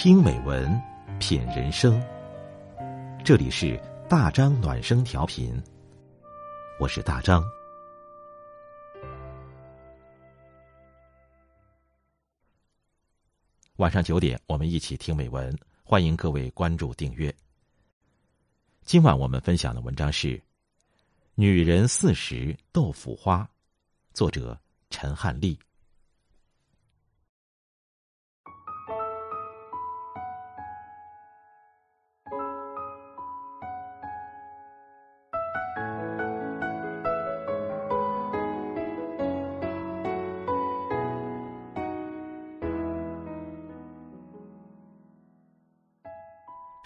听美文，品人生。这里是大张暖声调频，我是大张。晚上九点，我们一起听美文，欢迎各位关注订阅。今晚我们分享的文章是《女人四十豆腐花》，作者陈汉丽。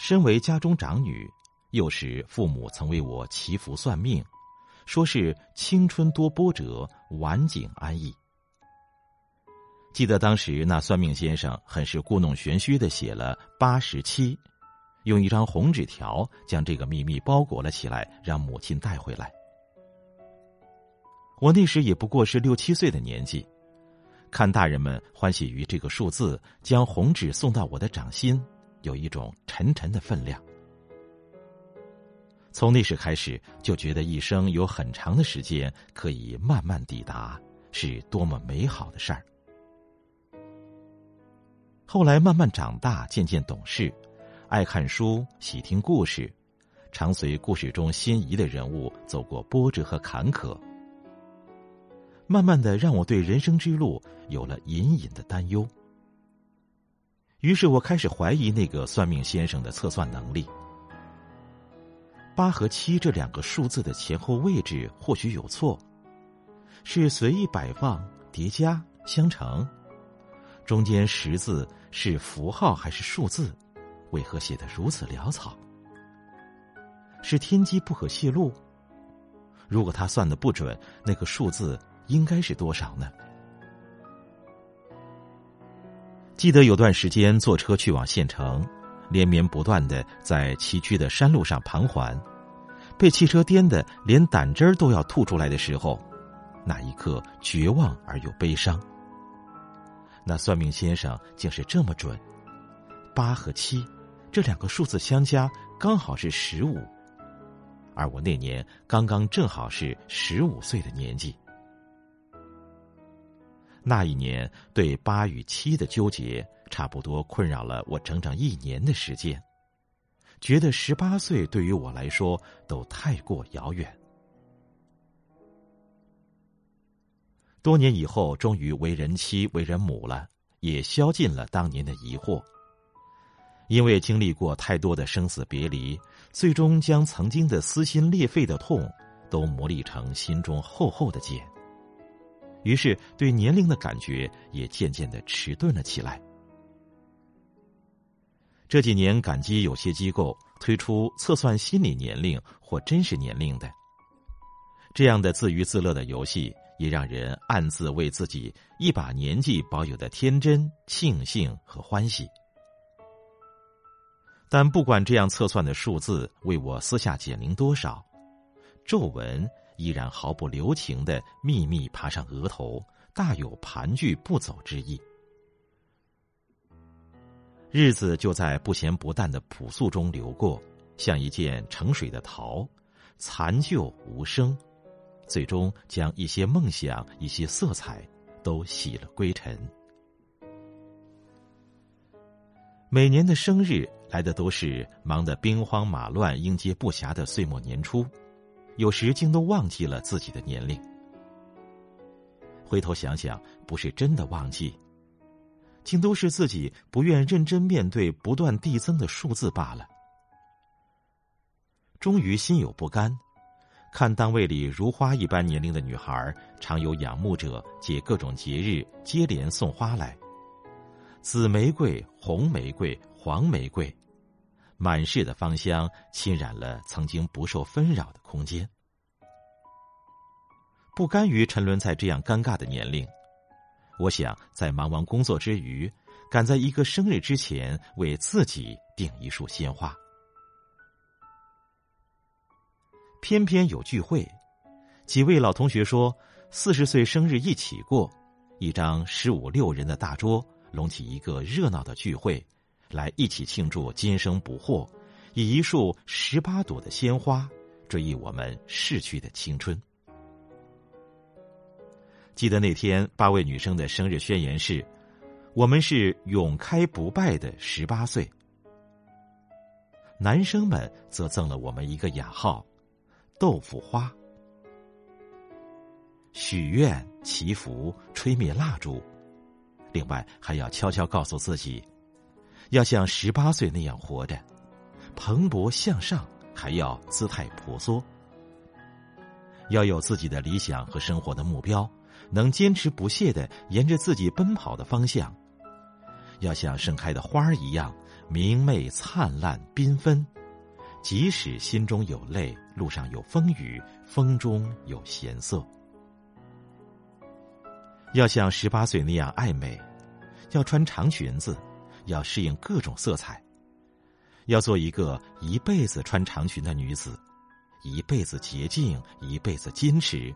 身为家中长女，幼时父母曾为我祈福算命，说是青春多波折，晚景安逸。记得当时那算命先生很是故弄玄虚的写了八十七，用一张红纸条将这个秘密包裹了起来，让母亲带回来。我那时也不过是六七岁的年纪，看大人们欢喜于这个数字，将红纸送到我的掌心。有一种沉沉的分量。从那时开始，就觉得一生有很长的时间可以慢慢抵达，是多么美好的事儿。后来慢慢长大，渐渐懂事，爱看书，喜听故事，常随故事中心仪的人物走过波折和坎坷。慢慢的，让我对人生之路有了隐隐的担忧。于是我开始怀疑那个算命先生的测算能力。八和七这两个数字的前后位置或许有错，是随意摆放、叠加、相乘，中间十字是符号还是数字？为何写的如此潦草？是天机不可泄露？如果他算的不准，那个数字应该是多少呢？记得有段时间坐车去往县城，连绵不断的在崎岖的山路上盘桓，被汽车颠的连胆汁儿都要吐出来的时候，那一刻绝望而又悲伤。那算命先生竟是这么准，八和七这两个数字相加刚好是十五，而我那年刚刚正好是十五岁的年纪。那一年，对八与七的纠结，差不多困扰了我整整一年的时间。觉得十八岁对于我来说都太过遥远。多年以后，终于为人妻、为人母了，也消尽了当年的疑惑。因为经历过太多的生死别离，最终将曾经的撕心裂肺的痛，都磨砺成心中厚厚的茧。于是，对年龄的感觉也渐渐的迟钝了起来。这几年，感激有些机构推出测算心理年龄或真实年龄的这样的自娱自乐的游戏，也让人暗自为自己一把年纪保有的天真庆幸和欢喜。但不管这样测算的数字为我私下减龄多少，皱纹。依然毫不留情的秘密爬上额头，大有盘踞不走之意。日子就在不咸不淡的朴素中流过，像一件盛水的陶，残旧无声，最终将一些梦想、一些色彩都洗了归尘。每年的生日来的都是忙得兵荒马乱、应接不暇的岁末年初。有时竟都忘记了自己的年龄。回头想想，不是真的忘记，竟都是自己不愿认真面对不断递增的数字罢了。终于心有不甘，看单位里如花一般年龄的女孩，常有仰慕者借各种节日接连送花来，紫玫瑰、红玫瑰、黄玫瑰。满室的芳香侵染了曾经不受纷扰的空间。不甘于沉沦在这样尴尬的年龄，我想在忙完工作之余，赶在一个生日之前为自己订一束鲜花。偏偏有聚会，几位老同学说四十岁生日一起过，一张十五六人的大桌，隆起一个热闹的聚会。来一起庆祝今生不惑，以一束十八朵的鲜花追忆我们逝去的青春。记得那天八位女生的生日宣言是：“我们是永开不败的十八岁。”男生们则赠了我们一个雅号“豆腐花”。许愿、祈福、吹灭蜡烛，另外还要悄悄告诉自己，要像十八岁那样活着，蓬勃向上，还要姿态婆娑，要有自己的理想和生活的目标。能坚持不懈的沿着自己奔跑的方向，要像盛开的花儿一样明媚灿烂缤纷，即使心中有泪，路上有风雨，风中有咸涩。要像十八岁那样爱美，要穿长裙子，要适应各种色彩，要做一个一辈子穿长裙的女子，一辈子洁净，一辈子矜持。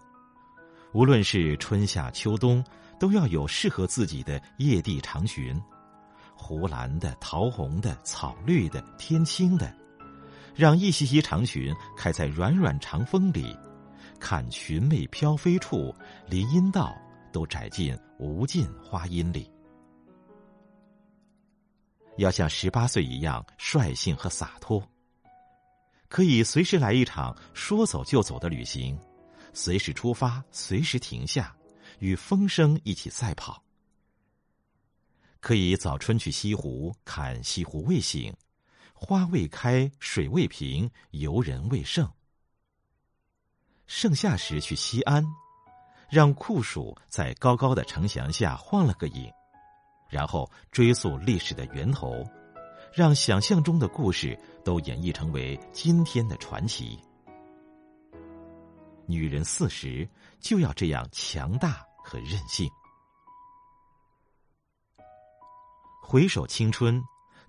无论是春夏秋冬，都要有适合自己的叶地长裙，湖蓝的、桃红的、草绿的、天青的，让一袭袭长裙开在软软长风里，看裙袂飘飞处，林荫道都窄进无尽花荫里。要像十八岁一样率性和洒脱，可以随时来一场说走就走的旅行。随时出发，随时停下，与风声一起赛跑。可以早春去西湖看西湖未醒，花未开，水未平，游人未盛。盛夏时去西安，让酷暑在高高的城墙下晃了个影，然后追溯历史的源头，让想象中的故事都演绎成为今天的传奇。女人四十就要这样强大和任性。回首青春，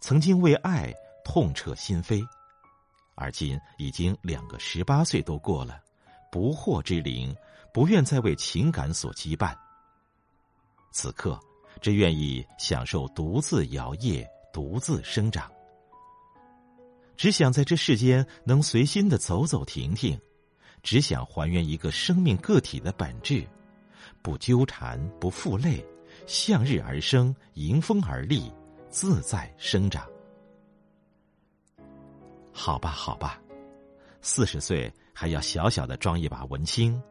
曾经为爱痛彻心扉，而今已经两个十八岁都过了，不惑之龄，不愿再为情感所羁绊。此刻，只愿意享受独自摇曳，独自生长，只想在这世间能随心的走走停停。只想还原一个生命个体的本质，不纠缠，不负累，向日而生，迎风而立，自在生长。好吧，好吧，四十岁还要小小的装一把文青。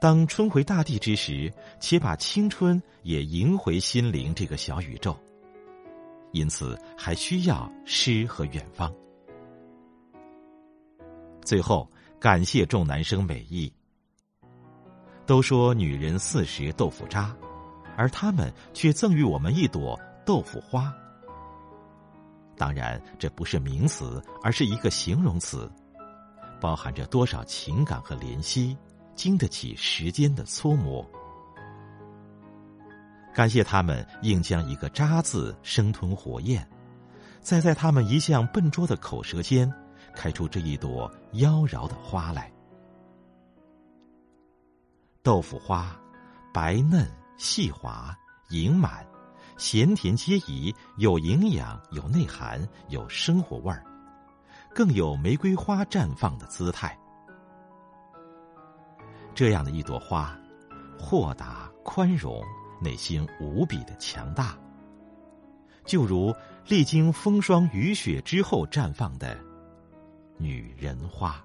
当春回大地之时，且把青春也迎回心灵这个小宇宙。因此，还需要诗和远方。最后。感谢众男生美意。都说女人四十豆腐渣，而他们却赠予我们一朵豆腐花。当然，这不是名词，而是一个形容词，包含着多少情感和怜惜，经得起时间的搓磨。感谢他们硬将一个渣字生吞火焰，再在他们一向笨拙的口舌间。开出这一朵妖娆的花来。豆腐花，白嫩细滑，盈满，咸甜皆宜，有营养，有内涵，有生活味儿，更有玫瑰花绽放的姿态。这样的一朵花，豁达宽容，内心无比的强大，就如历经风霜雨雪之后绽放的。女人花。